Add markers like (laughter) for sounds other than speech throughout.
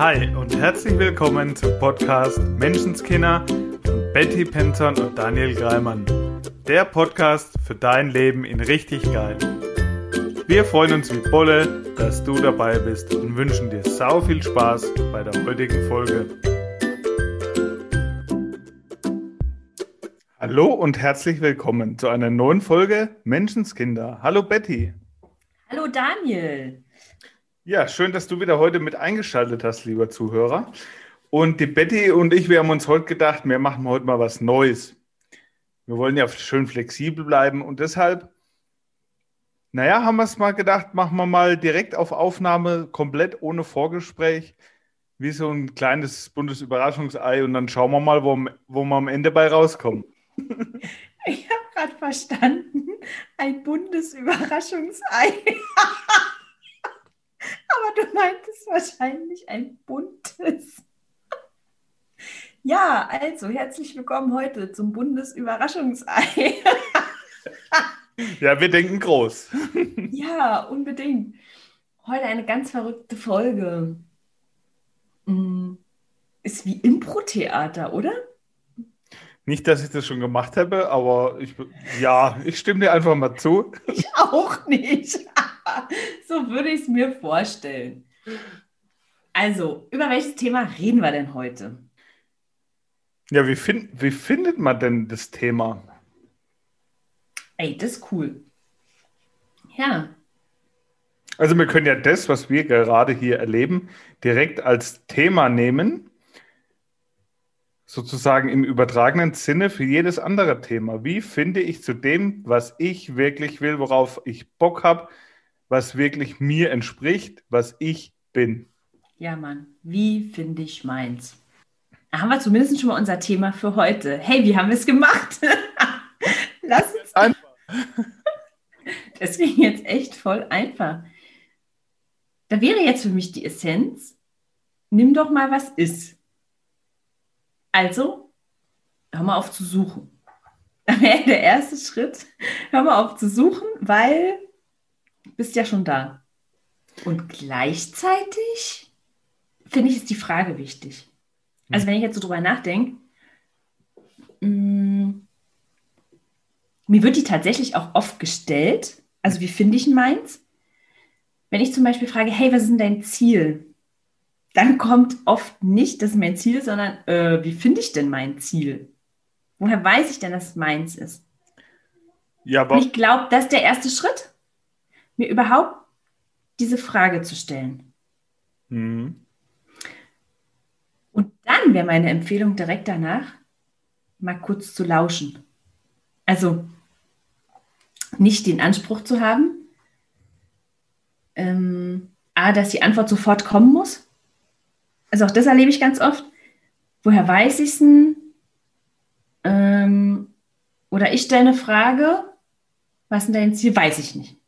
Hi und herzlich willkommen zum Podcast Menschenskinder von Betty Penton und Daniel Greimann. Der Podcast für dein Leben in richtig geil. Wir freuen uns wie Bolle, dass du dabei bist und wünschen dir sau viel Spaß bei der heutigen Folge. Hallo und herzlich willkommen zu einer neuen Folge Menschenskinder. Hallo Betty. Hallo Daniel. Ja, schön, dass du wieder heute mit eingeschaltet hast, lieber Zuhörer. Und die Betty und ich, wir haben uns heute gedacht, wir machen heute mal was Neues. Wir wollen ja schön flexibel bleiben und deshalb, naja, haben wir es mal gedacht, machen wir mal direkt auf Aufnahme, komplett ohne Vorgespräch, wie so ein kleines Bundesüberraschungsei und dann schauen wir mal, wo, wo wir am Ende bei rauskommen. (laughs) Ich habe gerade verstanden, ein Bundesüberraschungsei. (laughs) Aber du meintest wahrscheinlich ein buntes. Ja, also herzlich willkommen heute zum Bundesüberraschungsei. Ja, wir denken groß. Ja, unbedingt. Heute eine ganz verrückte Folge. Mm, ist wie Impro-Theater, oder? Nicht, dass ich das schon gemacht habe, aber ich, ja, ich stimme dir einfach mal zu. Ich auch nicht. (laughs) so würde ich es mir vorstellen. Also, über welches Thema reden wir denn heute? Ja, wie, find, wie findet man denn das Thema? Ey, das ist cool. Ja. Also wir können ja das, was wir gerade hier erleben, direkt als Thema nehmen, sozusagen im übertragenen Sinne für jedes andere Thema. Wie finde ich zu dem, was ich wirklich will, worauf ich Bock habe, was wirklich mir entspricht, was ich bin? Ja, Mann. Wie finde ich meins? Da haben wir zumindest schon mal unser Thema für heute. Hey, wie haben wir es gemacht? (laughs) Lass uns. Einfach. (laughs) Das ging jetzt echt voll einfach. Da wäre jetzt für mich die Essenz, nimm doch mal, was ist. Also, hör mal auf zu suchen. (laughs) Da wäre der erste Schritt, hör mal auf zu suchen, weil bist ja schon da. Und gleichzeitig finde ich, ist die Frage wichtig. Also wenn ich jetzt so drüber nachdenke, mh, mir wird die tatsächlich auch oft gestellt. Also wie finde ich meins? Wenn ich zum Beispiel frage, hey, was ist denn dein Ziel? Dann kommt oft nicht, das ist mein Ziel, sondern äh, wie finde ich denn mein Ziel? Woher weiß ich denn, dass es meins ist? Ja, Und aber ich glaube, das ist der erste Schritt, mir überhaupt diese Frage zu stellen. Hm. Und dann wäre meine Empfehlung direkt danach, mal kurz zu lauschen. Also nicht den Anspruch zu haben, ähm, A, dass die Antwort sofort kommen muss. Also auch das erlebe ich ganz oft. Woher weiß ich es denn? Ähm, oder ich stelle eine Frage, was ist denn dein Ziel? Weiß ich nicht.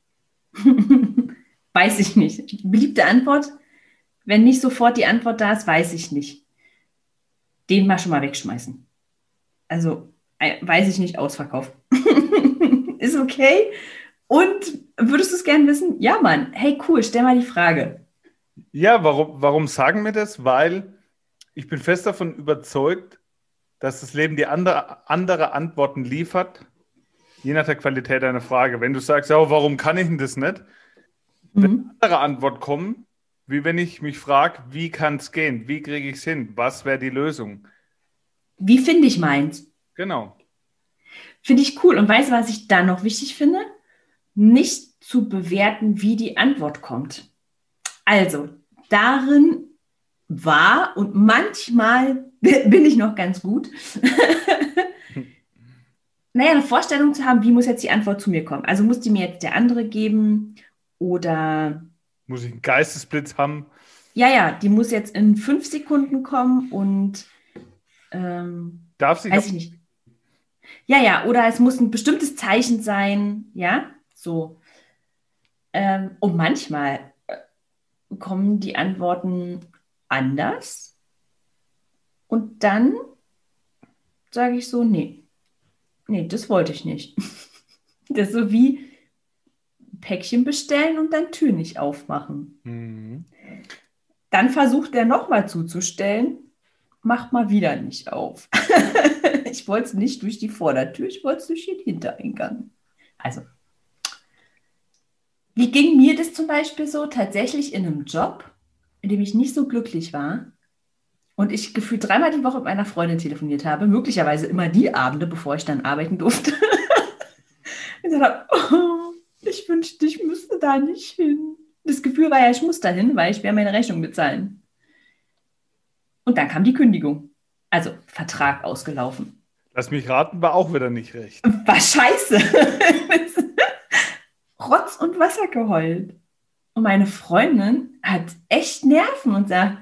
(laughs) weiß ich nicht. Beliebte Antwort, wenn nicht sofort die Antwort da ist, weiß ich nicht. Den mal schon mal wegschmeißen. Also, äh, weiß ich nicht, Ausverkauf. (laughs) ist okay. Und würdest du es gerne wissen? Ja, Mann. Hey, cool, stell mal die Frage. ja, warum, warum sagen wir das? Weil ich bin fest davon überzeugt, dass das Leben dir andere, andere Antworten liefert, je nach der Qualität deiner Frage. Wenn du sagst, ja, warum kann ich denn das nicht? Wenn Mhm. andere Antwort kommen, wie wenn ich mich frage, wie kann es gehen? Wie kriege ich es hin? Was wäre die Lösung? Wie finde ich meins? Genau. Finde ich cool. Und weißt du, was ich da noch wichtig finde? Nicht zu bewerten, wie die Antwort kommt. Also, darin war und manchmal (laughs) bin ich noch ganz gut, (laughs) naja, eine Vorstellung zu haben, wie muss jetzt die Antwort zu mir kommen. Also muss die mir jetzt der andere geben oder Muss ich einen Geistesblitz haben? ja, ja, die muss jetzt in fünf Sekunden kommen und ähm, Darf sich weiß ich nicht. Ja, ja, oder es muss ein bestimmtes Zeichen sein, ja, so. Ähm, und manchmal äh, kommen die Antworten anders. Und dann sage ich so, nee, nee, das wollte ich nicht. (laughs) Das ist so wie Päckchen bestellen und dann Tür nicht aufmachen. Mhm. Dann versucht er nochmal zuzustellen, macht mal wieder nicht auf. (laughs) ich wollte es nicht durch die Vordertür, ich wollte es durch den Hintereingang. Also, wie ging mir das zum Beispiel so? Tatsächlich in einem Job, in dem ich nicht so glücklich war und ich gefühlt dreimal die Woche mit meiner Freundin telefoniert habe, möglicherweise immer die Abende, bevor ich dann arbeiten durfte. (laughs) und gesagt oh, ich wünschte, ich müsste da nicht hin. Das Gefühl war ja, ich muss da hin, weil ich werde meine Rechnung bezahlen. Und dann kam die Kündigung. Also Vertrag ausgelaufen. Lass mich raten, war auch wieder nicht recht. War scheiße. (laughs) Rotz und Wasser geheult. Und meine Freundin hat echt Nerven und sagt,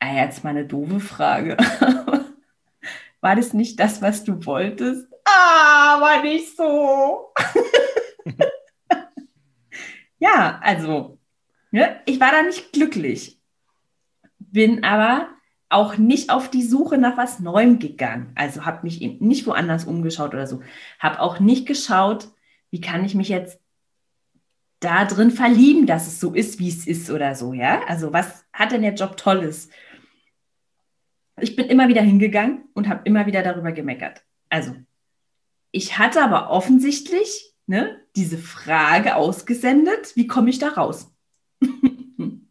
ah, jetzt mal eine doofe Frage. (laughs) War das nicht das, was du wolltest? Ah, war nicht so. (laughs) ja, also, ne, ich war da nicht glücklich. Bin aber auch nicht auf die Suche nach was Neuem gegangen. Also habe mich eben nicht woanders umgeschaut oder so. Habe auch nicht geschaut, wie kann ich mich jetzt da drin verlieben, dass es so ist, wie es ist oder so, ja? Also was hat denn der Job Tolles? Ich bin immer wieder hingegangen und habe immer wieder darüber gemeckert. Also ich hatte aber offensichtlich ne, diese Frage ausgesendet, wie komme ich da raus? (laughs) hm.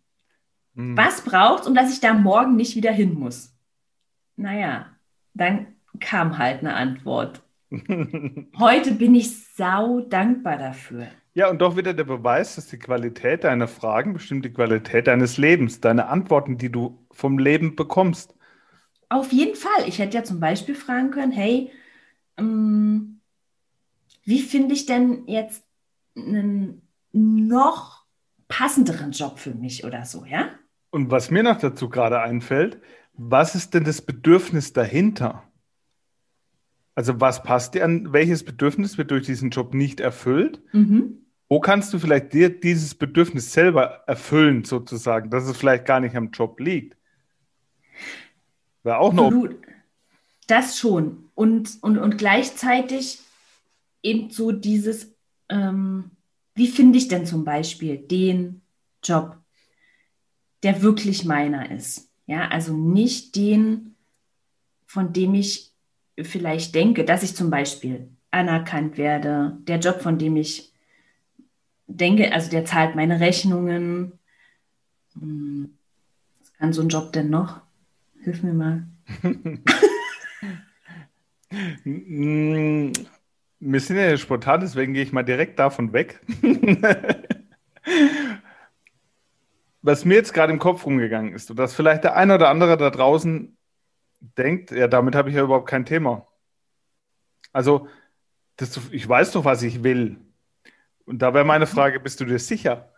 Was braucht es, um dass ich da morgen nicht wieder hin muss? Naja, dann kam halt eine Antwort. (laughs) Heute bin ich sau dankbar dafür. Ja, und doch wieder der Beweis, dass die Qualität deiner Fragen bestimmt die Qualität deines Lebens, deine Antworten, die du vom Leben bekommst. Auf jeden Fall. Ich hätte ja zum Beispiel fragen können, hey, ähm, wie finde ich denn jetzt einen noch passenderen Job für mich oder so, ja? Und was mir noch dazu gerade einfällt, was ist denn das Bedürfnis dahinter? Also was passt dir an? Welches Bedürfnis wird durch diesen Job nicht erfüllt? Mhm. Wo kannst du vielleicht dir dieses Bedürfnis selber erfüllen, sozusagen, dass es vielleicht gar nicht am Job liegt? Wäre auch noch. Das schon. Und, und, und gleichzeitig eben so dieses, ähm, wie finde ich denn zum Beispiel den Job, der wirklich meiner ist? Ja, also nicht den, von dem ich vielleicht denke, dass ich zum Beispiel anerkannt werde, der Job, von dem ich denke, also der zahlt meine Rechnungen. Hm, was kann so ein Job denn noch? Hilf mir mal. (laughs) Wir sind ja spontan, deswegen gehe ich mal direkt davon weg. (laughs) Was mir jetzt gerade im Kopf rumgegangen ist, dass vielleicht der eine oder andere da draußen denkt, ja, damit habe ich ja überhaupt kein Thema. Also, das, ich weiß doch, was ich will. Und da wäre meine mhm. Frage, bist du dir sicher?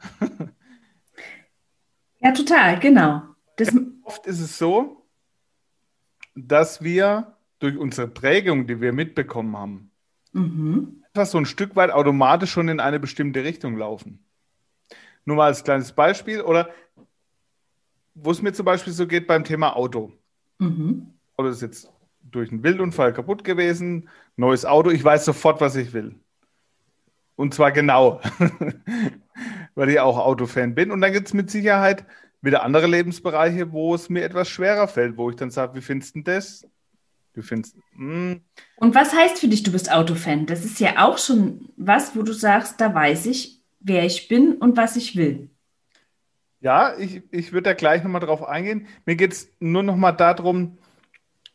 ja, total, genau. Das oft ist es so, dass wir durch unsere Prägung, die wir mitbekommen haben, mhm. einfach so ein Stück weit automatisch schon in eine bestimmte Richtung laufen. Nur mal als kleines Beispiel oder wo es mir zum Beispiel so geht beim Thema Auto. Mhm. Auto ist jetzt durch einen Wildunfall kaputt gewesen, neues Auto, ich weiß sofort, was ich will. Und zwar genau, (laughs) weil ich auch Autofan bin. Und dann gibt es mit Sicherheit wieder andere Lebensbereiche, wo es mir etwas schwerer fällt, wo ich dann sage, wie findest du das? Du findest. Mh. Hm. Und was heißt für dich, du bist Autofan? Das ist ja auch schon was, wo du sagst, da weiß ich, wer ich bin und was ich will. Ja, ich, ich würde da gleich nochmal drauf eingehen. Mir geht es nur nochmal darum,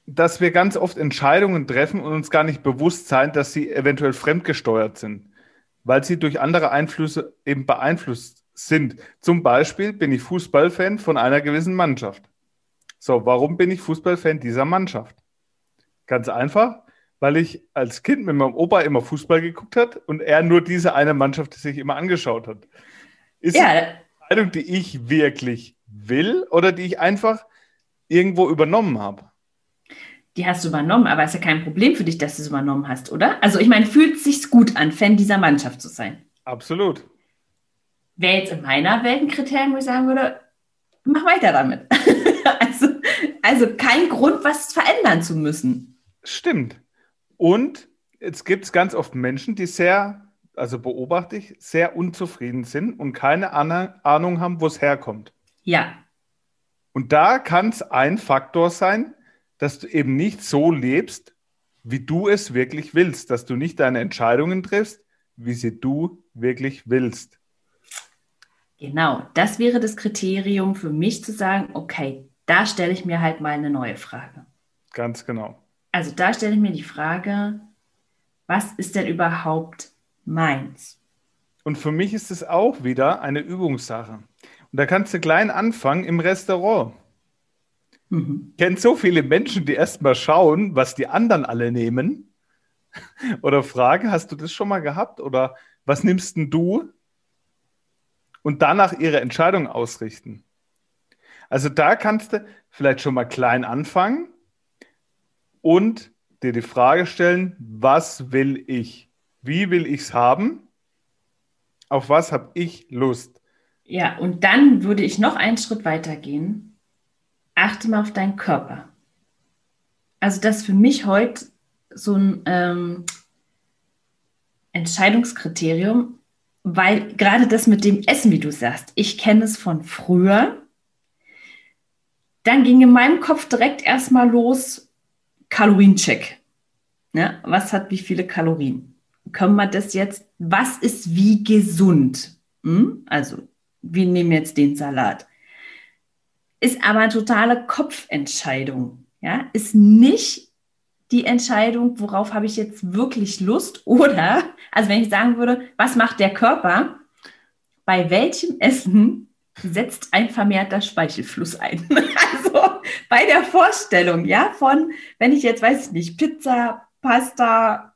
dass wir ganz oft Entscheidungen treffen und uns gar nicht bewusst sein, dass sie eventuell fremdgesteuert sind weil sie durch andere Einflüsse eben beeinflusst sind. Zum Beispiel bin ich Fußballfan von einer gewissen Mannschaft. So, warum bin ich Fußballfan dieser Mannschaft? Ganz einfach, weil ich als Kind mit meinem Opa immer Fußball geguckt hat und er nur diese eine Mannschaft sich immer angeschaut hat. Ist ja. eine Entscheidung, die ich wirklich will oder die ich einfach irgendwo übernommen habe? die hast du übernommen, aber ist ja kein Problem für dich, dass du es übernommen hast, oder? Also ich meine, fühlt es sich gut an, Fan dieser Mannschaft zu sein? Absolut. Wäre jetzt in meiner Welt ein Kriterium, wo ich sagen würde, mach weiter damit. (laughs) also, also kein Grund, was verändern zu müssen. Stimmt. Und es gibt ganz oft Menschen, die sehr, also beobachte ich, sehr unzufrieden sind und keine Ahnung haben, wo es herkommt. Ja. Und da kann es ein Faktor sein, dass du eben nicht so lebst, wie du es wirklich willst, dass du nicht deine Entscheidungen triffst, wie sie du wirklich willst. Genau, das wäre das Kriterium für mich zu sagen, okay, da stelle ich mir halt mal eine neue Frage. Ganz genau. Also da stelle ich mir die Frage, was ist denn überhaupt meins? Und für mich ist es auch wieder eine Übungssache. Und da kannst du klein anfangen im Restaurant. Mhm. Ich kenne so viele Menschen, die erstmal schauen, was die anderen alle nehmen. (laughs) Oder fragen, hast du das schon mal gehabt? Oder was nimmst denn du? Und danach ihre Entscheidung ausrichten. Also da kannst du vielleicht schon mal klein anfangen und dir die Frage stellen, was will ich? Wie will ich es haben? Auf was habe ich Lust? Ja, und dann würde ich noch einen Schritt weiter gehen. Achte mal auf deinen Körper. Also das ist für mich heute so ein ähm, Entscheidungskriterium, weil gerade das mit dem Essen, wie du sagst, ich kenne es von früher. Dann ging in meinem Kopf direkt erstmal los, Kaloriencheck. Ja, was hat wie viele Kalorien? können wir das jetzt, was ist wie gesund? Hm? Also, wir nehmen jetzt den Salat. Ist aber eine totale Kopfentscheidung. Ja? Ist nicht die Entscheidung, worauf habe ich jetzt wirklich Lust? (laughs) Oder, also wenn ich sagen würde, was macht der Körper? Bei welchem Essen setzt ein vermehrter Speichelfluss ein? (laughs) also bei der Vorstellung, ja, von, wenn ich jetzt, weiß ich nicht, Pizza, Pasta,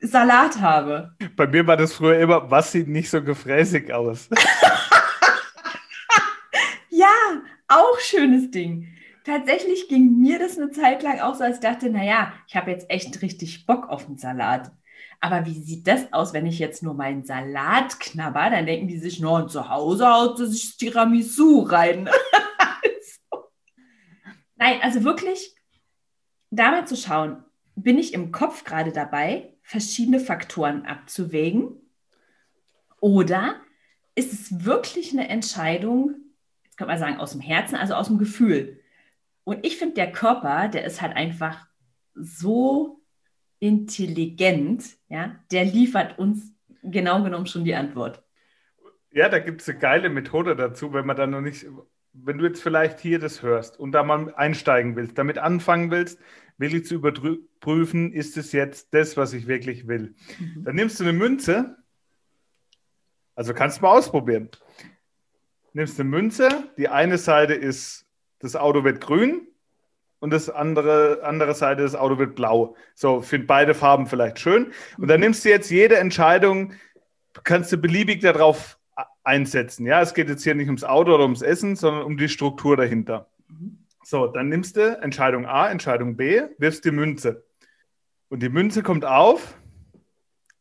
Salat habe. Bei mir war das früher immer, was sieht nicht so gefräßig aus? (laughs) ja, auch schönes Ding. Tatsächlich ging mir das eine Zeit lang auch so, als ich dachte, naja, ich habe jetzt echt richtig Bock auf einen Salat. Aber wie sieht das aus, wenn ich jetzt nur meinen Salat knabber? Dann denken die sich, no, zu Hause haut sie sich Tiramisu rein. (laughs) so. Nein, also wirklich, da mal zu schauen, bin ich im Kopf gerade dabei, verschiedene Faktoren abzuwägen? Oder ist es wirklich eine Entscheidung, jetzt könnte man sagen, aus dem Herzen, also aus dem Gefühl? Und ich finde, der Körper, der ist halt einfach so intelligent, ja, der liefert uns genau genommen schon die Antwort. Ja, da gibt es eine geile Methode dazu, wenn man da noch nicht, wenn du jetzt vielleicht hier das hörst und da mal einsteigen willst, damit anfangen willst, wirklich zu überprüfen, ist es jetzt das, was ich wirklich will. Mhm. Dann nimmst du eine Münze, also kannst du mal ausprobieren. Nimmst eine Münze, die eine Seite ist, das Auto wird grün und das andere, andere Seite, das Auto wird blau. So, finde beide Farben vielleicht schön. Und dann nimmst du jetzt jede Entscheidung, kannst du beliebig darauf einsetzen. Ja, es geht jetzt hier nicht ums Auto oder ums Essen, sondern um die Struktur dahinter. So, dann nimmst du Entscheidung A, Entscheidung B, wirfst die Münze. Und die Münze kommt auf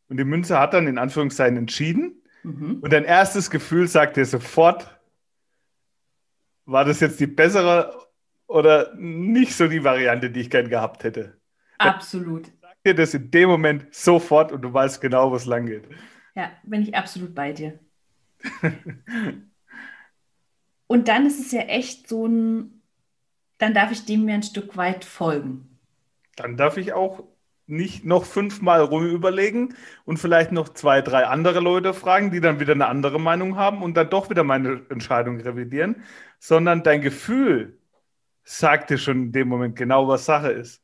und die Münze hat dann in Anführungszeichen entschieden. Mhm. Und dein erstes Gefühl sagt dir sofort, war das jetzt die bessere oder nicht so die Variante, die ich gern gehabt hätte? Absolut. Sagt dir das in dem Moment sofort und du weißt genau, wo es lang geht. Ja, bin ich absolut bei dir. (laughs) und dann ist es ja echt so ein dann darf ich dem mir ein Stück weit folgen. Dann darf ich auch nicht noch fünfmal rum überlegen und vielleicht noch zwei, drei andere Leute fragen, die dann wieder eine andere Meinung haben und dann doch wieder meine Entscheidung revidieren, sondern dein Gefühl sagt dir schon in dem Moment genau, was Sache ist.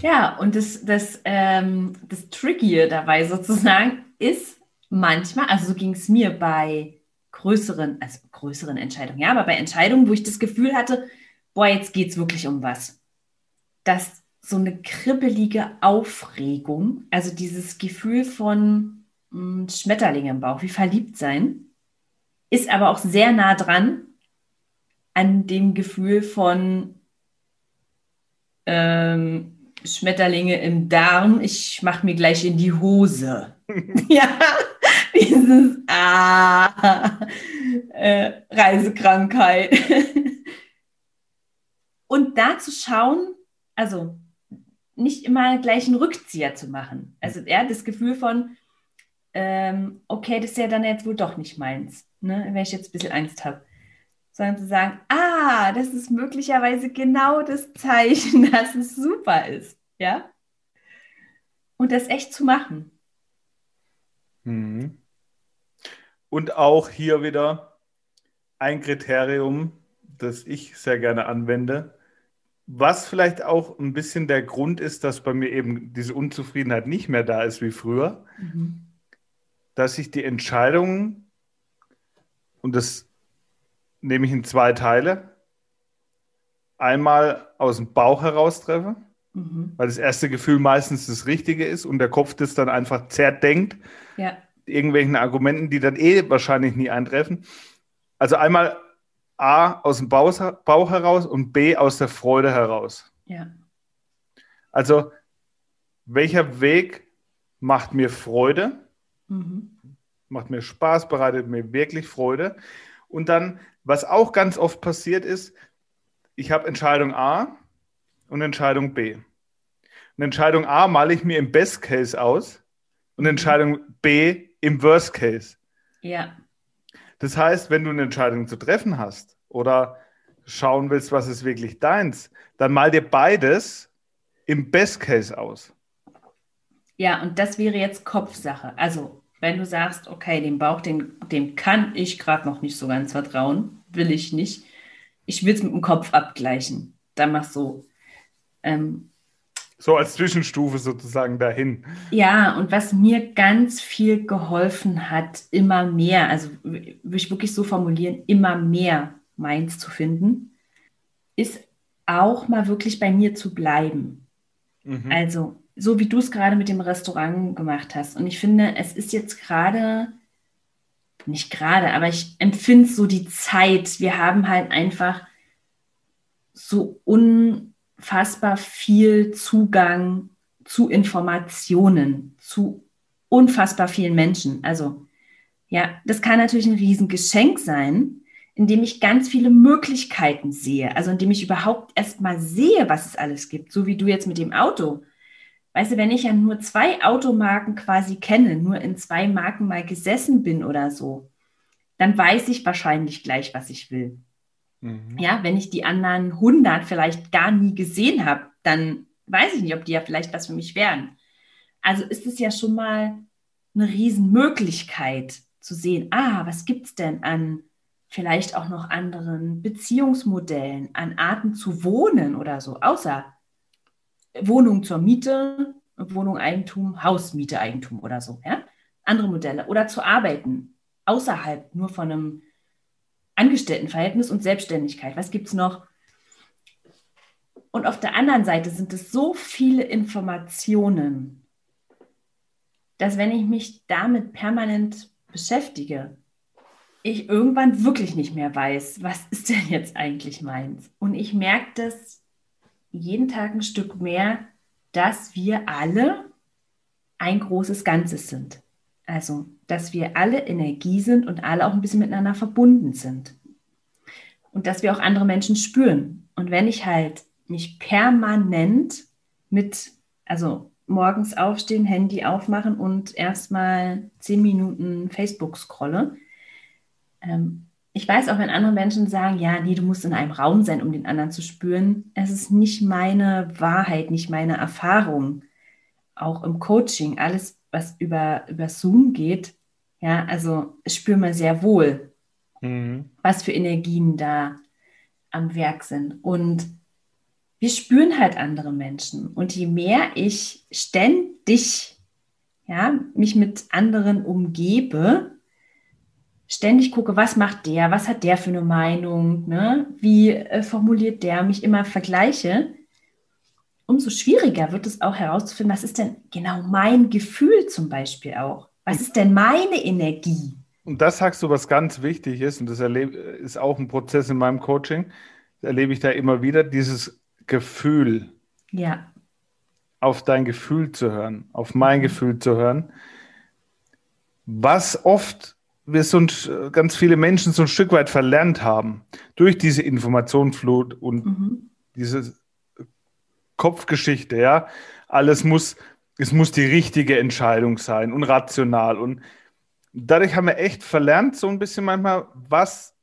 Ja, und das, das, ähm, das Tricky dabei sozusagen ist manchmal, also so ging es mir bei größeren, also größeren Entscheidungen, ja, aber bei Entscheidungen, wo ich das Gefühl hatte, boah, jetzt geht es wirklich um was. Dass so eine kribbelige Aufregung, also dieses Gefühl von mh, hm, Schmetterling im Bauch, wie verliebt sein, ist aber auch sehr nah dran an dem Gefühl von ähm, Schmetterlinge im Darm, ich mache mir gleich in die Hose. (laughs) ja, (laughs) dieses ah, äh, Reisekrankheit. (laughs) Und da zu schauen, also nicht immer gleich einen Rückzieher zu machen. Also er hat das Gefühl von, ähm, okay, das ist ja dann jetzt wohl doch nicht meins, ne? wenn ich jetzt ein bisschen Angst habe. sondern zu sagen, ah, das ist möglicherweise genau das Zeichen, (laughs) dass es super ist, ja? Und das echt zu machen. Mhm. Und auch hier wieder ein Kriterium, das ich sehr gerne anwende, was vielleicht auch ein bisschen der Grund ist, dass bei mir eben diese Unzufriedenheit nicht mehr da ist wie früher, mhm. dass ich die Entscheidungen, und das nehme ich in zwei Teile, einmal aus dem Bauch heraus treffe, mhm. weil das erste Gefühl meistens das Richtige ist und der Kopf das dann einfach zerdenkt, ja. irgendwelchen Argumenten, die dann eh wahrscheinlich nie eintreffen. Also einmal A aus dem Bauch heraus und B aus der Freude heraus. Ja. Also, welcher Weg macht mir Freude? Mhm. Macht mir Spaß, bereitet mir wirklich Freude. Und dann, was auch ganz oft passiert ist, ich habe Entscheidung A und Entscheidung B. Und Entscheidung A male ich mir im Best Case aus und mhm. Entscheidung B im Worst Case. Ja. Das heißt, wenn du eine Entscheidung zu treffen hast oder schauen willst, was ist wirklich deins, dann mal dir beides im Best Case aus. Ja, und das wäre jetzt Kopfsache. Also, wenn du sagst, okay, dem Bauch, dem, dem kann ich gerade noch nicht so ganz vertrauen, will ich nicht. Ich will es mit dem Kopf abgleichen. Dann mach so. Ähm, so als Zwischenstufe sozusagen dahin. Ja, und was mir ganz viel geholfen hat, immer mehr, also würde ich wirklich so formulieren, immer mehr meins zu finden, ist auch mal wirklich bei mir zu bleiben. Mhm. Also, so wie du es gerade mit dem Restaurant gemacht hast. Und ich finde, es ist jetzt gerade, nicht gerade, aber ich empfinde so die Zeit. Wir haben halt einfach so un unfassbar viel Zugang zu Informationen, zu unfassbar vielen Menschen. Also ja, das kann natürlich ein Riesengeschenk sein, indem ich ganz viele Möglichkeiten sehe. Also indem ich überhaupt erst mal sehe, was es alles gibt, so wie du jetzt mit dem Auto. Weißt du, wenn ich ja nur zwei Automarken quasi kenne, nur in zwei Marken mal gesessen bin oder so, dann weiß ich wahrscheinlich gleich, was ich will. Mhm. Ja, wenn ich die anderen 100 vielleicht gar nie gesehen habe, dann weiß ich nicht, ob die ja vielleicht was für mich wären. Also ist es ja schon mal eine Riesenmöglichkeit zu sehen, ah, was gibt es denn an vielleicht auch noch anderen Beziehungsmodellen, an Arten zu wohnen oder so, außer Wohnung zur Miete, Wohnung Eigentum, Hausmiete Eigentum oder so, ja? Andere Modelle oder zu arbeiten, außerhalb nur von einem Angestelltenverhältnis und Selbstständigkeit. Was gibt es noch? Und auf der anderen Seite sind es so viele Informationen, dass wenn ich mich damit permanent beschäftige, ich irgendwann wirklich nicht mehr weiß, was ist denn jetzt eigentlich meins. Und ich merke das jeden Tag ein Stück mehr, dass wir alle ein großes Ganzes sind. Also, dass wir alle Energie sind und alle auch ein bisschen miteinander verbunden sind. Und dass wir auch andere Menschen spüren. Und wenn ich halt mich permanent mit, also morgens aufstehen, Handy aufmachen und erstmal zehn Minuten Facebook scrolle, ähm, ich weiß auch, wenn andere Menschen sagen, ja, nee, du musst in einem Raum sein, um den anderen zu spüren. Es ist nicht meine Wahrheit, nicht meine Erfahrung. Auch im Coaching, alles was über, über Zoom geht, ja, also spüren wir sehr wohl, mhm. was für Energien da am Werk sind. Und wir spüren halt andere Menschen. Und je mehr ich ständig ja, mich mit anderen umgebe, ständig gucke, was macht der, was hat der für eine Meinung, ne? wie äh, formuliert der, mich immer vergleiche, umso schwieriger wird es auch herauszufinden, was ist denn genau mein Gefühl zum Beispiel auch? Was ist denn meine Energie? Und das sagst du, was ganz wichtig ist, und das ist auch ein Prozess in meinem Coaching, das erlebe ich da immer wieder, dieses Gefühl. Ja. Auf dein Gefühl zu hören, auf mein mhm. Gefühl zu hören. Was oft wir so ein, ganz viele Menschen so ein Stück weit verlernt haben durch diese Informationsflut und mhm. dieses Kopfgeschichte, ja. Alles muss, es muss die richtige Entscheidung sein und rational. Und dadurch haben wir echt verlernt, so ein bisschen manchmal, was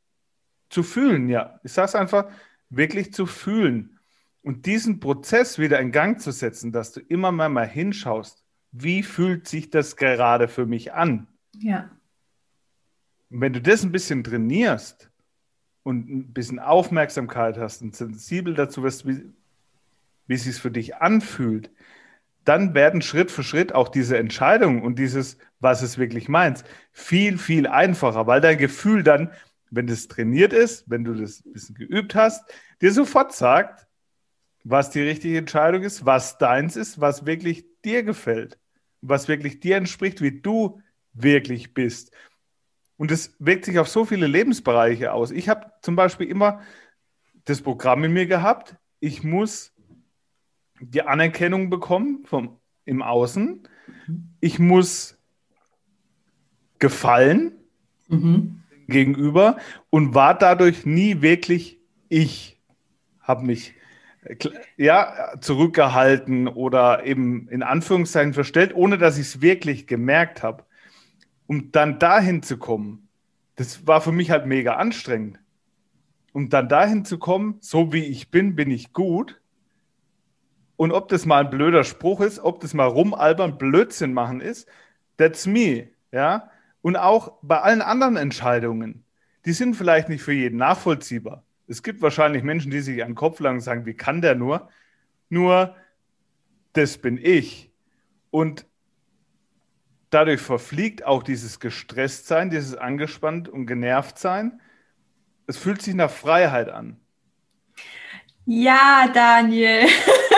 zu fühlen, ja. Ich sage es einfach, wirklich zu fühlen. Und diesen Prozess wieder in Gang zu setzen, dass du immer mal, mal hinschaust, wie fühlt sich das gerade für mich an? Ja. Und wenn du das ein bisschen trainierst und ein bisschen Aufmerksamkeit hast und sensibel dazu wirst, wie, wie es sich für dich anfühlt, dann werden Schritt für Schritt auch diese Entscheidungen und dieses, was es wirklich meinst, viel, viel einfacher, weil dein Gefühl dann, wenn das trainiert ist, wenn du das ein bisschen geübt hast, dir sofort sagt, was die richtige Entscheidung ist, was deins ist, was wirklich dir gefällt, was wirklich dir entspricht, wie du wirklich bist. Und das wirkt sich auf so viele Lebensbereiche aus. Ich habe zum Beispiel immer das Programm in mir gehabt, ich muss die Anerkennung bekommen vom, im Außen. Ich muss gefallen mhm. gegenüber und war dadurch nie wirklich ich. Habe mich ja, zurückgehalten oder eben in Anführungszeichen verstellt, ohne dass ich es wirklich gemerkt habe. Um dann dahin zu kommen, das war für mich halt mega anstrengend. Um dann dahin zu kommen, so wie ich bin, bin ich gut und ob das mal ein blöder Spruch ist, ob das mal rumalbern, Blödsinn machen ist, that's me. Ja? Und auch bei allen anderen Entscheidungen, die sind vielleicht nicht für jeden nachvollziehbar. Es gibt wahrscheinlich Menschen, die sich an den Kopf und sagen, wie kann der nur? Nur, das bin ich. Und dadurch verfliegt auch dieses Gestresstsein, dieses angespannt und genervt sein. Es fühlt sich nach Freiheit an. Ja, Daniel. (laughs)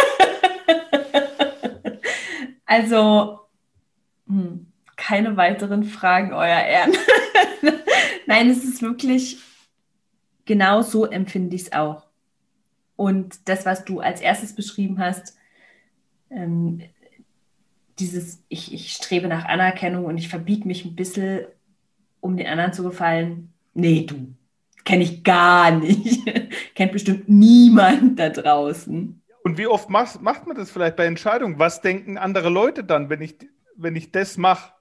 Also, hm, keine weiteren Fragen, Euer Ehren. (laughs) Nein, es ist wirklich genau so empfinde ich es auch. Und das, was du als erstes beschrieben hast, ähm, dieses, ich, ich strebe nach Anerkennung und ich verbiege mich ein bisschen, um den anderen zu gefallen. Nee, du, kenne ich gar nicht. (laughs) Kennt bestimmt niemand da draußen. Und wie oft macht, macht man das vielleicht bei Entscheidungen? Was denken andere Leute dann, wenn ich, wenn ich das mache?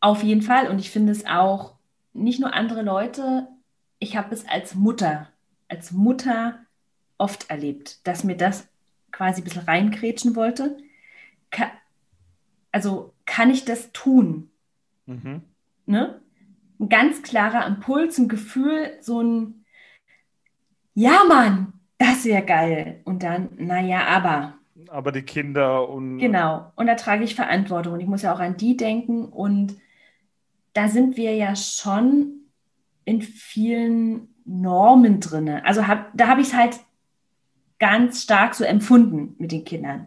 Auf jeden Fall. Und ich finde es auch nicht nur andere Leute, ich habe es als Mutter, als Mutter oft erlebt, dass mir das quasi ein bisschen reinkrätschen wollte. Ka also kann ich das tun? Mhm. Ne? Ein ganz klarer Impuls, ein Gefühl, so ein Ja, Mann, das wäre geil. Und dann, naja, aber. Aber die Kinder und. Genau. Und da trage ich Verantwortung. Und ich muss ja auch an die denken. Und da sind wir ja schon in vielen Normen drin. Also hab, da habe ich es halt ganz stark so empfunden mit den Kindern.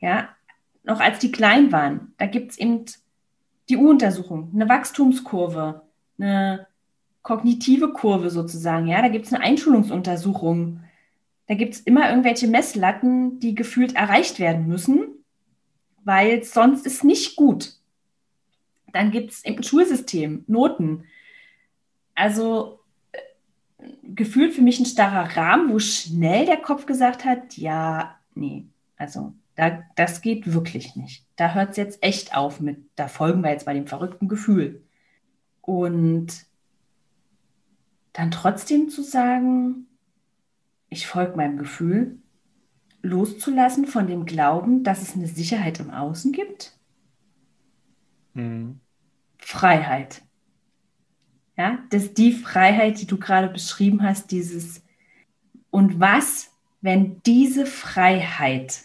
Ja, noch als die klein waren, da gibt es eben die U-Untersuchung, eine Wachstumskurve, eine kognitive Kurve sozusagen. Ja, da gibt es eine Einschulungsuntersuchung. Da gibt es immer irgendwelche Messlatten, die gefühlt erreicht werden müssen, weil sonst ist nicht gut. Dann gibt es im Schulsystem Noten. Also äh, gefühlt für mich ein starrer Rahmen, wo schnell der Kopf gesagt hat, ja, nee, also da, das geht wirklich nicht. Da hört es jetzt echt auf mit, da folgen wir jetzt bei dem verrückten Gefühl. Und dann trotzdem zu sagen, ich folge meinem Gefühl, loszulassen von dem Glauben, dass es eine Sicherheit im Außen gibt. Mhm. Freiheit. Ja, das ist die Freiheit, die du gerade beschrieben hast, dieses und was, wenn diese Freiheit,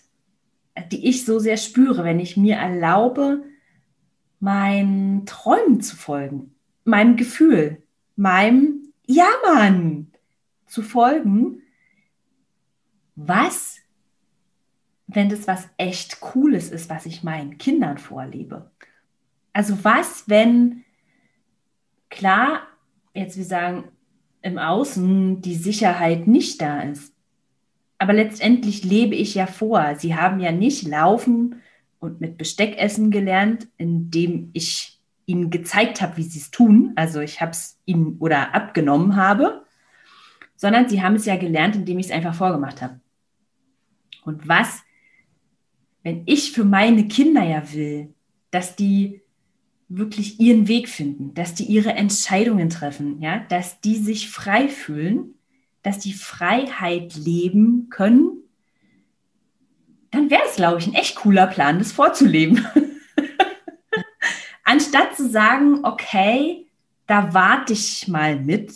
die ich so sehr spüre, wenn ich mir erlaube, meinen Träumen zu folgen, meinem Gefühl, meinem Ja, Mann zu folgen, was, wenn das was echt Cooles ist, was ich meinen Kindern vorlebe? Also was, wenn, klar, jetzt wir sagen, im Außen die Sicherheit nicht da ist. Aber letztendlich lebe ich ja vor. Sie haben ja nicht laufen und mit Besteck essen gelernt, indem ich ihnen gezeigt habe, wie sie es tun. Also ich habe es ihnen oder abgenommen habe, sondern sie haben es ja gelernt, indem ich es einfach vorgemacht habe. Und was, wenn ich für meine Kinder ja will, dass die wirklich ihren Weg finden, dass die ihre Entscheidungen treffen, ja, dass die sich frei fühlen, dass die Freiheit leben können, dann wäre es, glaube ich, ein echt cooler Plan, das vorzuleben. (laughs) Anstatt zu sagen, okay, da warte ich mal mit,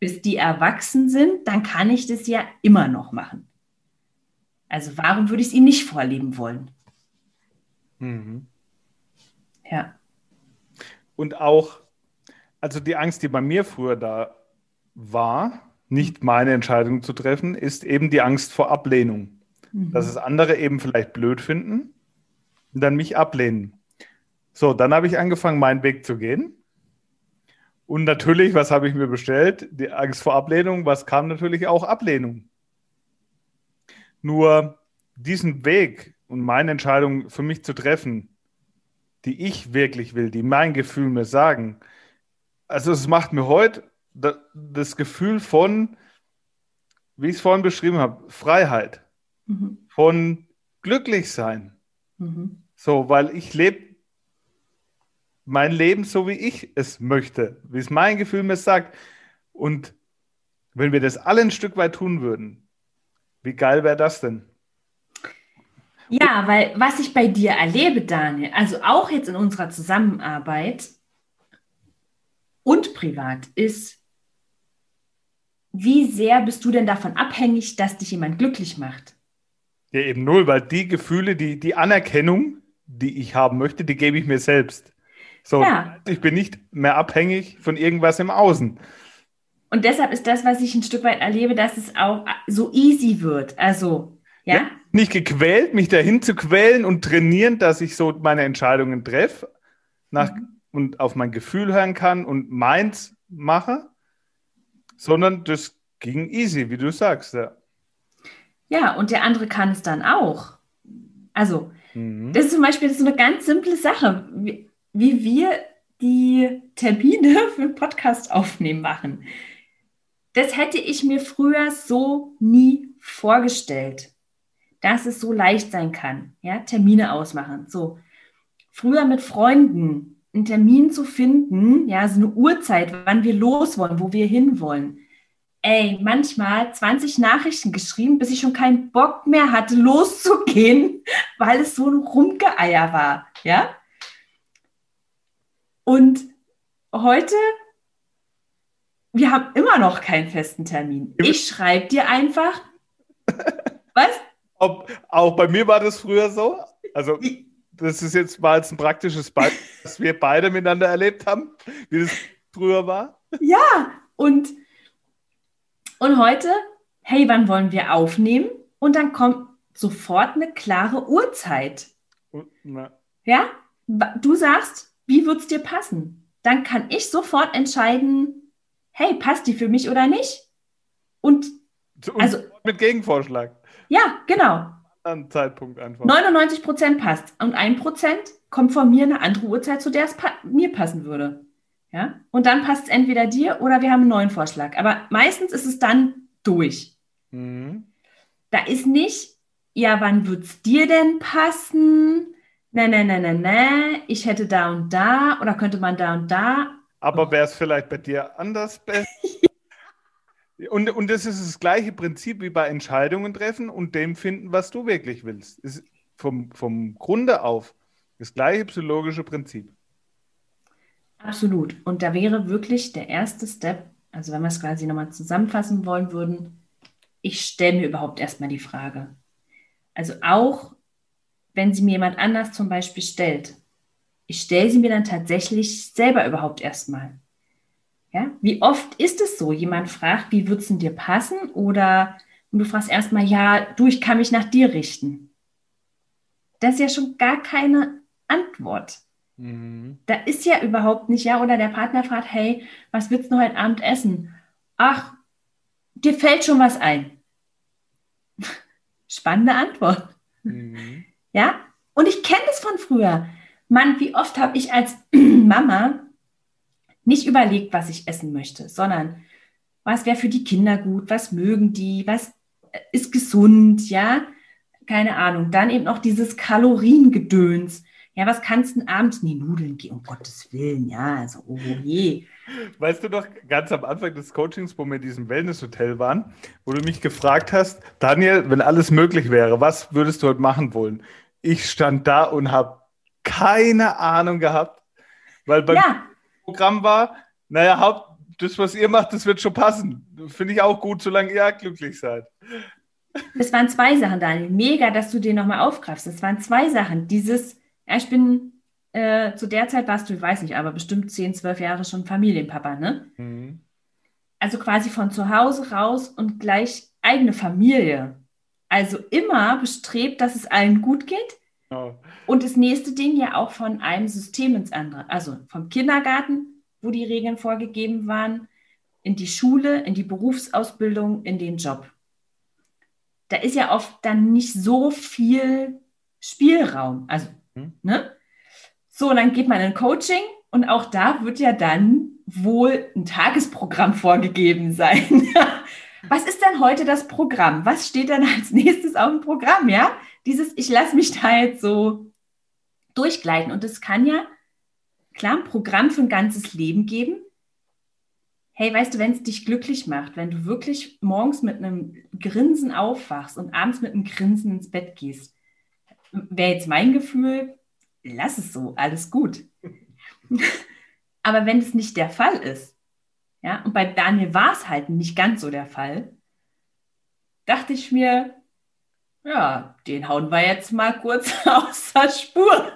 bis die erwachsen sind, dann kann ich das ja immer noch machen. Also warum würde ich es ihnen nicht vorleben wollen? Mhm. Ja. Und auch, also die Angst, die bei mir früher da war, nicht meine Entscheidung zu treffen, ist eben die Angst vor Ablehnung. Mhm. Dass es andere eben vielleicht blöd finden und dann mich ablehnen. So, dann habe ich angefangen, meinen Weg zu gehen. Und natürlich, was habe ich mir bestellt? Die Angst vor Ablehnung. Was kam natürlich auch Ablehnung? Nur diesen Weg und meine Entscheidung für mich zu treffen, die ich wirklich will, die mein Gefühl mir sagen, also es macht mir heute das Gefühl von, wie ich es vorhin beschrieben habe, Freiheit, mhm. von glücklich sein. Mhm. So, weil ich lebe mein Leben so, wie ich es möchte, wie es mein Gefühl mir sagt. Und wenn wir das alle ein Stück weit tun würden, wie geil wäre das denn? Ja, weil was ich bei dir erlebe, Daniel, also auch jetzt in unserer Zusammenarbeit und privat, ist, wie sehr bist du denn davon abhängig, dass dich jemand glücklich macht? Ja, eben null, weil die Gefühle, die, die Anerkennung, die ich haben möchte, die gebe ich mir selbst. So, ja. ich bin nicht mehr abhängig von irgendwas im Außen. Und deshalb ist das, was ich ein Stück weit erlebe, dass es auch so easy wird. Also, ja. ja nicht gequält, mich dahin zu quälen und trainieren, dass ich so meine Entscheidungen treffe nach, mhm. und auf mein Gefühl hören kann und meins mache, sondern das ging easy, wie du sagst. Ja, ja und der andere kann es dann auch. Also, mhm. das ist zum Beispiel ist eine ganz simple Sache, wie, wie wir die Termine (laughs) für Podcast aufnehmen machen. Das hätte ich mir früher so nie vorgestellt dass es so leicht sein kann. Ja, Termine ausmachen. So. Früher mit Freunden einen Termin zu finden, ja, so eine Uhrzeit, wann wir los wollen, wo wir hinwollen. Ey, manchmal 20 Nachrichten geschrieben, bis ich schon keinen Bock mehr hatte, loszugehen, (laughs) weil es so ein Rumgeeier war. Ja? Und heute, wir haben immer noch keinen festen Termin. Ich schreibe dir einfach, (laughs) was? Ob, auch bei mir war das früher so. Also, das ist jetzt mal ein praktisches Beispiel, (laughs) das wir beide miteinander erlebt haben, wie das früher war. Ja, und, und heute, hey, wann wollen wir aufnehmen? Und dann kommt sofort eine klare Uhrzeit. Na. Ja, du sagst, wie wird es dir passen? Dann kann ich sofort entscheiden, hey, passt die für mich oder nicht? Und, und also mit Gegenvorschlag. Ja, genau. An Zeitpunkt einfach. 99 Prozent passt. Und ein Prozent kommt von mir eine andere Uhrzeit, zu der es pa mir passen würde. Ja? Und dann passt es entweder dir oder wir haben einen neuen Vorschlag. Aber meistens ist es dann durch. Mhm. Da ist nicht, ja, wann wird es dir denn passen? Ne, ne, ne, ne, ne, ich hätte da und da oder könnte man da und da. Aber wäre es vielleicht bei dir anders besser? (laughs) Und, und das ist das gleiche Prinzip wie bei Entscheidungen treffen und dem finden, was du wirklich willst. Ist vom, vom Grunde auf das gleiche psychologische Prinzip. Absolut. Und da wäre wirklich der erste Step, also wenn wir es quasi nochmal zusammenfassen wollen würden, ich stelle mir überhaupt erstmal die Frage. Also auch wenn sie mir jemand anders zum Beispiel stellt, ich stelle sie mir dann tatsächlich selber überhaupt erstmal. Ja? Wie oft ist es so? Jemand fragt, wie wird es denn dir passen? Oder und du fragst erstmal, ja, du, ich kann mich nach dir richten. Das ist ja schon gar keine Antwort. Mhm. Da ist ja überhaupt nicht, ja, oder der Partner fragt, hey, was willst du heute Abend essen? Ach, dir fällt schon was ein. (laughs) Spannende Antwort. Mhm. Ja, und ich kenne das von früher. Mann, wie oft habe ich als (clears throat) Mama nicht überlegt, was ich essen möchte, sondern was wäre für die Kinder gut, was mögen die, was ist gesund, ja, keine Ahnung. Dann eben auch dieses Kaloriengedöns. Ja, was kannst du abends? Nee, Nudeln gehen, um Gottes Willen, ja, also, oh je. Weißt du noch, ganz am Anfang des Coachings, wo wir in diesem Wellness-Hotel waren, wo du mich gefragt hast, Daniel, wenn alles möglich wäre, was würdest du heute machen wollen? Ich stand da und habe keine Ahnung gehabt, weil beim ja. Programm war, naja, Haupt, das, was ihr macht, das wird schon passen. Finde ich auch gut, solange ihr glücklich seid. Es waren zwei Sachen, Daniel. Mega, dass du den nochmal aufgreifst. Es waren zwei Sachen. Dieses, ja, ich bin, äh, zu der Zeit warst du, ich weiß nicht, aber bestimmt 10, 12 Jahre schon Familienpapa, ne? Mhm. Also quasi von zu Hause raus und gleich eigene Familie. Also immer bestrebt, dass es allen gut geht. Oh. Und das nächste Ding ja auch von einem System ins andere. Also vom Kindergarten, wo die Regeln vorgegeben waren, in die Schule, in die Berufsausbildung, in den Job. Da ist ja oft dann nicht so viel Spielraum. Also Mhm. Ne? So, und dann geht man in Coaching und auch da wird ja dann wohl ein Tagesprogramm vorgegeben sein. (laughs) Was ist denn heute das Programm? Was steht dann als (laughs) nächstes auf dem Programm? Ja, dieses, ich lasse mich da jetzt so durchgleiten. Und es kann ja, klar, ein Programm für ein ganzes Leben geben. Hey, weißt du, wenn es dich glücklich macht, wenn du wirklich morgens mit einem Grinsen aufwachst und abends mit einem Grinsen ins Bett gehst, wäre jetzt mein Gefühl, lass es so, alles gut. (laughs) Aber wenn es nicht der Fall ist, ja, und bei Daniel war es halt nicht ganz so der Fall, dachte ich mir, ja, den hauen wir jetzt mal kurz (laughs) außer Spur.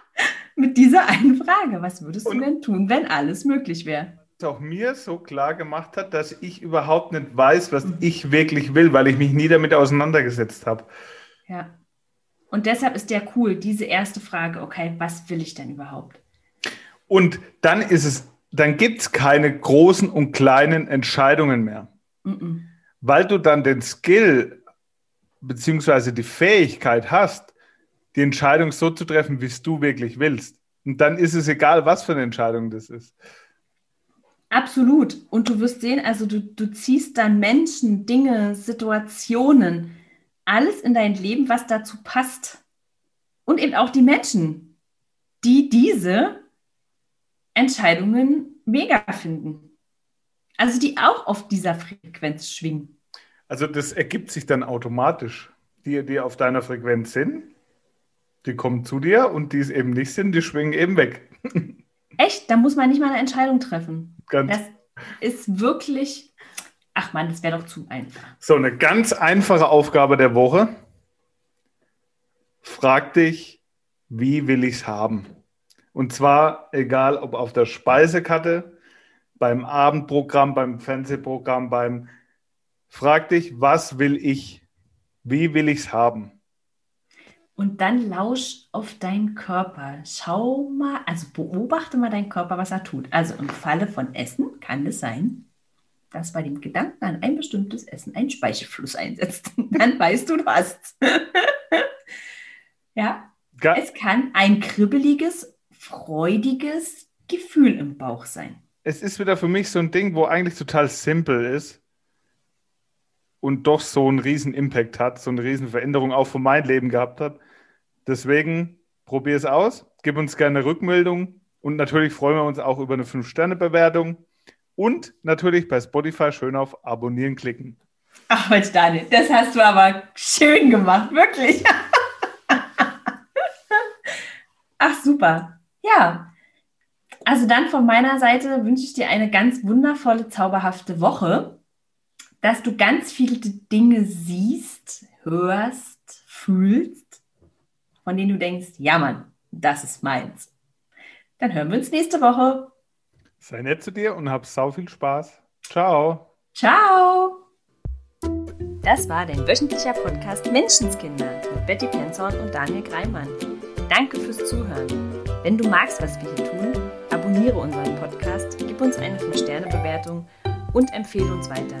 (laughs) Mit dieser einen Frage, was würdest und du denn tun, wenn alles möglich wäre? auch mir so klar gemacht hat, dass ich überhaupt nicht weiß, was ich wirklich will, weil ich mich nie damit auseinandergesetzt habe. Ja. Und deshalb ist der cool, diese erste Frage, okay, was will ich denn überhaupt? Und dann ist es, dann gibt es keine großen und kleinen Entscheidungen mehr. Mm -mm. Weil du dann den Skill beziehungsweise die Fähigkeit hast, die Entscheidung so zu treffen, wie es du wirklich willst. Und dann ist es egal, was für eine Entscheidung das ist. Absolut. Und du wirst sehen, also du, du ziehst dann Menschen, Dinge, Situationen, alles in dein Leben, was dazu passt. Und eben auch die Menschen, die diese Entscheidungen mega finden. Also die auch auf dieser Frequenz schwingen. Also das ergibt sich dann automatisch. Die, die auf deiner Frequenz sind, die kommen zu dir und die es eben nicht sind, die schwingen eben weg. (laughs) Echt? Da muss man nicht mal eine Entscheidung treffen. Ganz das ist wirklich Ach man, das wäre doch zu einfach. So, eine ganz einfache Aufgabe der Woche. Frag dich, wie will ich es haben? Und zwar egal, ob auf der Speisekarte, beim Abendprogramm, beim Fernsehprogramm, beim Frag dich, was will ich? Wie will ich es haben? Und dann lausch auf deinen Körper. Schau mal, also beobachte mal deinen Körper, was er tut. Also im Falle von Essen kann es sein, dass bei dem Gedanken an ein bestimmtes Essen ein Speichelfluss einsetzt. (laughs) Dann weißt du, du hast. (laughs) ja. Ga es kann ein kribbeliges, freudiges Gefühl im Bauch sein. Es ist wieder für mich so ein Ding, wo eigentlich total simpel ist und doch so einen riesen Impact hat, so eine riesen Veränderung auch für mein Leben gehabt hat. Deswegen probier es aus, gib uns gerne Rückmeldung und natürlich freuen wir uns auch über eine 5-Sterne-Bewertung. Und natürlich bei Spotify schön auf Abonnieren klicken. Ach Mensch, Daniel, das hast du aber schön gemacht, wirklich. (laughs) Ach, super. Ja. Also dann von meiner Seite wünsche ich dir eine ganz wundervolle, zauberhafte Woche, dass du ganz viele Dinge siehst, hörst, fühlst, von denen du denkst, ja Mann, das ist meins. Dann hören wir uns nächste Woche. Sei nett zu dir und hab sau viel Spaß. Ciao. Ciao. Das war dein wöchentlicher Podcast Menschenskinder mit Betty Penzorn und Daniel Greimann. Danke fürs Zuhören. Wenn du magst, was wir hier tun, abonniere unseren Podcast, gib uns eine 5-Sterne-Bewertung und empfehle uns weiter.